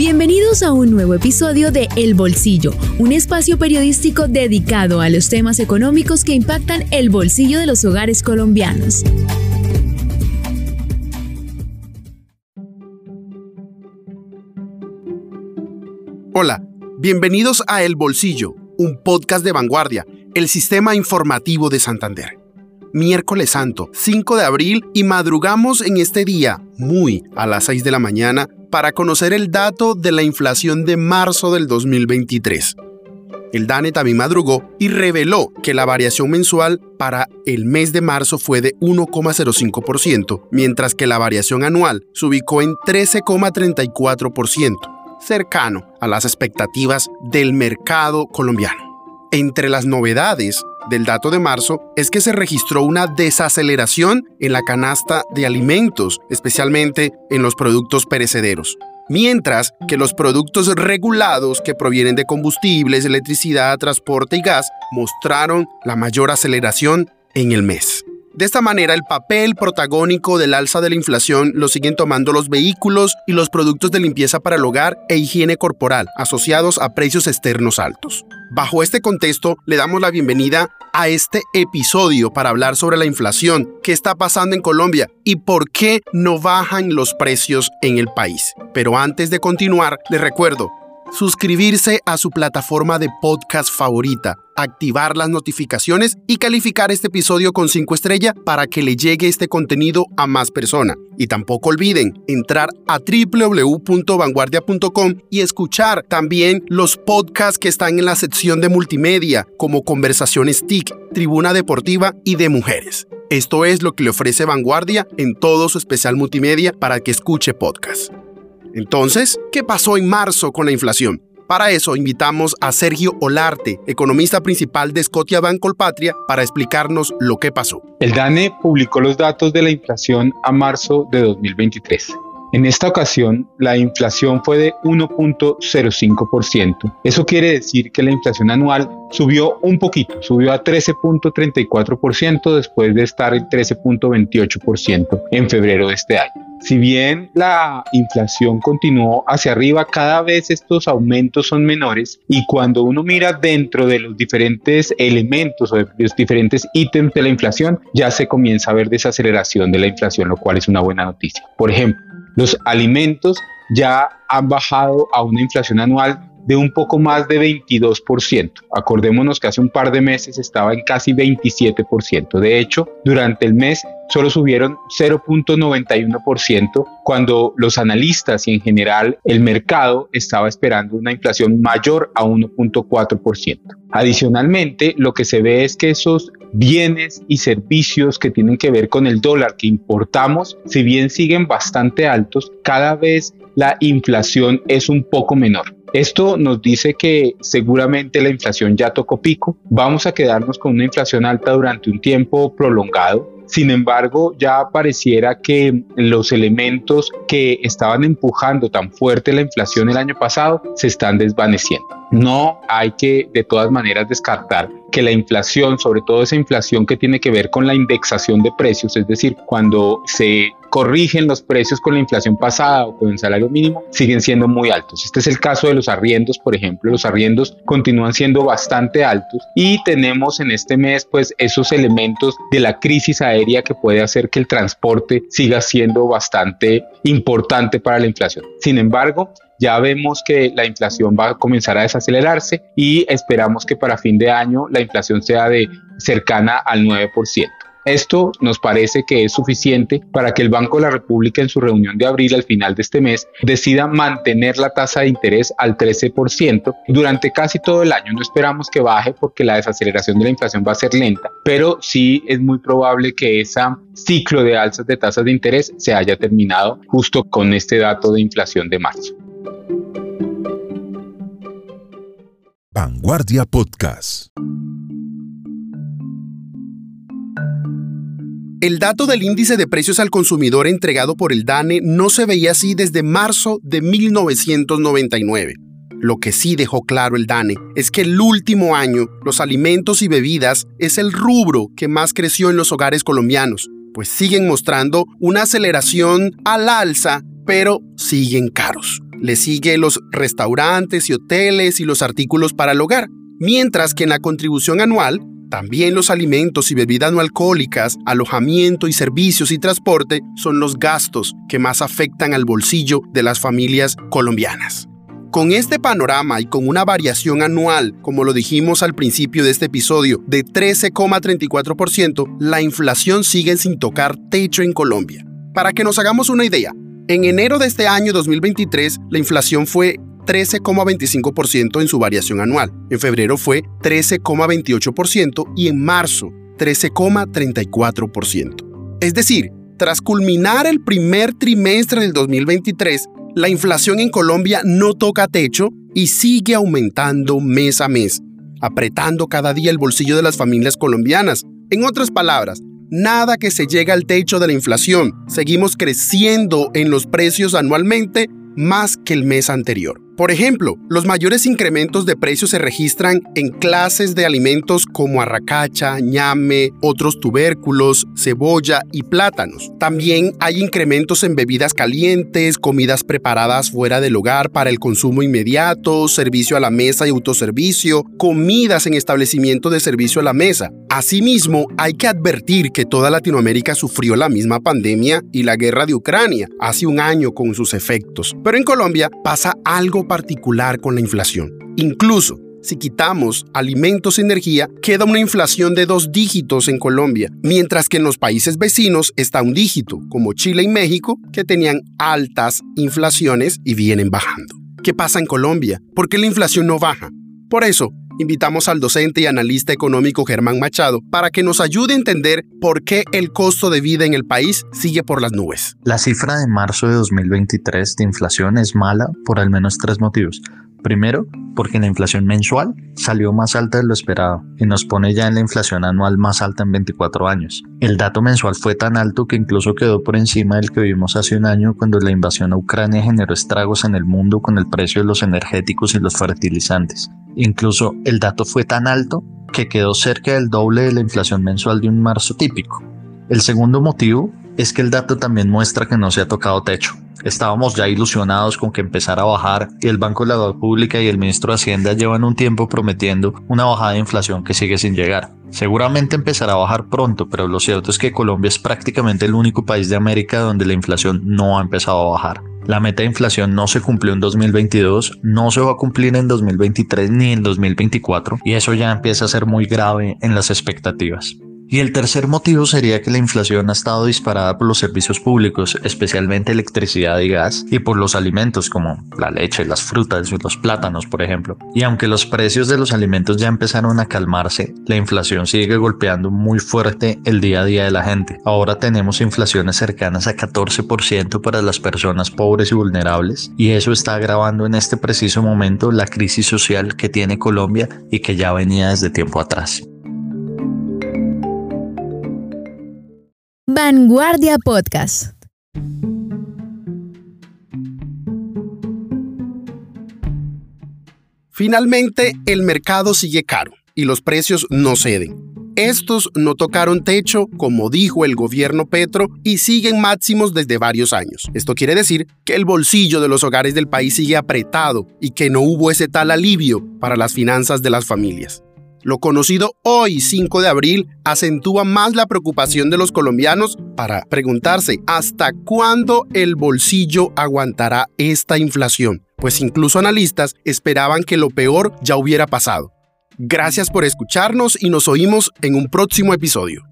Bienvenidos a un nuevo episodio de El Bolsillo, un espacio periodístico dedicado a los temas económicos que impactan el bolsillo de los hogares colombianos. Hola, bienvenidos a El Bolsillo, un podcast de vanguardia, el sistema informativo de Santander. Miércoles Santo, 5 de abril, y madrugamos en este día, muy a las 6 de la mañana, para conocer el dato de la inflación de marzo del 2023. El DANE también madrugó y reveló que la variación mensual para el mes de marzo fue de 1,05%, mientras que la variación anual se ubicó en 13,34%, cercano a las expectativas del mercado colombiano. Entre las novedades del dato de marzo es que se registró una desaceleración en la canasta de alimentos, especialmente en los productos perecederos. Mientras que los productos regulados que provienen de combustibles, electricidad, transporte y gas mostraron la mayor aceleración en el mes. De esta manera, el papel protagónico del alza de la inflación lo siguen tomando los vehículos y los productos de limpieza para el hogar e higiene corporal, asociados a precios externos altos. Bajo este contexto, le damos la bienvenida a este episodio para hablar sobre la inflación, qué está pasando en Colombia y por qué no bajan los precios en el país. Pero antes de continuar, les recuerdo, suscribirse a su plataforma de podcast favorita, activar las notificaciones y calificar este episodio con 5 estrellas para que le llegue este contenido a más personas. Y tampoco olviden entrar a www.vanguardia.com y escuchar también los podcasts que están en la sección de multimedia, como Conversaciones TIC, Tribuna Deportiva y de Mujeres. Esto es lo que le ofrece Vanguardia en todo su especial multimedia para que escuche podcast. Entonces, ¿qué pasó en marzo con la inflación? Para eso invitamos a Sergio Olarte, economista principal de Scotia Bank Colpatria, para explicarnos lo que pasó. El DANE publicó los datos de la inflación a marzo de 2023. En esta ocasión, la inflación fue de 1.05%. Eso quiere decir que la inflación anual subió un poquito, subió a 13.34% después de estar en 13.28% en febrero de este año. Si bien la inflación continuó hacia arriba, cada vez estos aumentos son menores y cuando uno mira dentro de los diferentes elementos o de los diferentes ítems de la inflación, ya se comienza a ver desaceleración de la inflación, lo cual es una buena noticia. Por ejemplo, los alimentos ya han bajado a una inflación anual de un poco más de 22%. Acordémonos que hace un par de meses estaba en casi 27%. De hecho, durante el mes solo subieron 0.91% cuando los analistas y en general el mercado estaba esperando una inflación mayor a 1.4%. Adicionalmente, lo que se ve es que esos bienes y servicios que tienen que ver con el dólar que importamos, si bien siguen bastante altos, cada vez la inflación es un poco menor. Esto nos dice que seguramente la inflación ya tocó pico, vamos a quedarnos con una inflación alta durante un tiempo prolongado. Sin embargo, ya pareciera que los elementos que estaban empujando tan fuerte la inflación el año pasado se están desvaneciendo. No hay que de todas maneras descartar que la inflación, sobre todo esa inflación que tiene que ver con la indexación de precios, es decir, cuando se corrigen los precios con la inflación pasada o con el salario mínimo, siguen siendo muy altos. Este es el caso de los arriendos, por ejemplo. Los arriendos continúan siendo bastante altos y tenemos en este mes pues esos elementos de la crisis aérea que puede hacer que el transporte siga siendo bastante importante para la inflación. Sin embargo, ya vemos que la inflación va a comenzar a desacelerarse y esperamos que para fin de año la inflación sea de cercana al 9%. Esto nos parece que es suficiente para que el Banco de la República en su reunión de abril al final de este mes decida mantener la tasa de interés al 13% durante casi todo el año. No esperamos que baje porque la desaceleración de la inflación va a ser lenta, pero sí es muy probable que ese ciclo de alzas de tasas de interés se haya terminado justo con este dato de inflación de marzo. Vanguardia Podcast. El dato del índice de precios al consumidor entregado por el DANE no se veía así desde marzo de 1999. Lo que sí dejó claro el DANE es que el último año los alimentos y bebidas es el rubro que más creció en los hogares colombianos, pues siguen mostrando una aceleración al alza, pero siguen caros. Le sigue los restaurantes y hoteles y los artículos para el hogar, mientras que en la contribución anual también los alimentos y bebidas no alcohólicas, alojamiento y servicios y transporte son los gastos que más afectan al bolsillo de las familias colombianas. Con este panorama y con una variación anual, como lo dijimos al principio de este episodio, de 13,34%, la inflación sigue sin tocar techo en Colombia. Para que nos hagamos una idea, en enero de este año 2023, la inflación fue 13,25% en su variación anual. En febrero fue 13,28% y en marzo 13,34%. Es decir, tras culminar el primer trimestre del 2023, la inflación en Colombia no toca techo y sigue aumentando mes a mes, apretando cada día el bolsillo de las familias colombianas. En otras palabras, nada que se llegue al techo de la inflación. Seguimos creciendo en los precios anualmente más que el mes anterior. Por ejemplo, los mayores incrementos de precios se registran en clases de alimentos como arracacha, ñame, otros tubérculos, cebolla y plátanos. También hay incrementos en bebidas calientes, comidas preparadas fuera del hogar para el consumo inmediato, servicio a la mesa y autoservicio, comidas en establecimiento de servicio a la mesa. Asimismo, hay que advertir que toda Latinoamérica sufrió la misma pandemia y la guerra de Ucrania hace un año con sus efectos. Pero en Colombia pasa algo particular con la inflación. Incluso si quitamos alimentos y energía, queda una inflación de dos dígitos en Colombia, mientras que en los países vecinos está un dígito, como Chile y México, que tenían altas inflaciones y vienen bajando. ¿Qué pasa en Colombia? ¿Por qué la inflación no baja? Por eso, invitamos al docente y analista económico Germán Machado para que nos ayude a entender por qué el costo de vida en el país sigue por las nubes. La cifra de marzo de 2023 de inflación es mala por al menos tres motivos. Primero, porque la inflación mensual salió más alta de lo esperado y nos pone ya en la inflación anual más alta en 24 años. El dato mensual fue tan alto que incluso quedó por encima del que vimos hace un año cuando la invasión a Ucrania generó estragos en el mundo con el precio de los energéticos y los fertilizantes. Incluso el dato fue tan alto que quedó cerca del doble de la inflación mensual de un marzo típico. El segundo motivo es que el dato también muestra que no se ha tocado techo. Estábamos ya ilusionados con que empezara a bajar y el Banco de la Deuda Pública y el ministro de Hacienda llevan un tiempo prometiendo una bajada de inflación que sigue sin llegar. Seguramente empezará a bajar pronto, pero lo cierto es que Colombia es prácticamente el único país de América donde la inflación no ha empezado a bajar. La meta de inflación no se cumplió en 2022, no se va a cumplir en 2023 ni en 2024 y eso ya empieza a ser muy grave en las expectativas. Y el tercer motivo sería que la inflación ha estado disparada por los servicios públicos, especialmente electricidad y gas, y por los alimentos como la leche, las frutas y los plátanos, por ejemplo. Y aunque los precios de los alimentos ya empezaron a calmarse, la inflación sigue golpeando muy fuerte el día a día de la gente. Ahora tenemos inflaciones cercanas a 14% para las personas pobres y vulnerables, y eso está agravando en este preciso momento la crisis social que tiene Colombia y que ya venía desde tiempo atrás. Vanguardia Podcast. Finalmente, el mercado sigue caro y los precios no ceden. Estos no tocaron techo, como dijo el gobierno Petro, y siguen máximos desde varios años. Esto quiere decir que el bolsillo de los hogares del país sigue apretado y que no hubo ese tal alivio para las finanzas de las familias. Lo conocido hoy, 5 de abril, acentúa más la preocupación de los colombianos para preguntarse hasta cuándo el bolsillo aguantará esta inflación, pues incluso analistas esperaban que lo peor ya hubiera pasado. Gracias por escucharnos y nos oímos en un próximo episodio.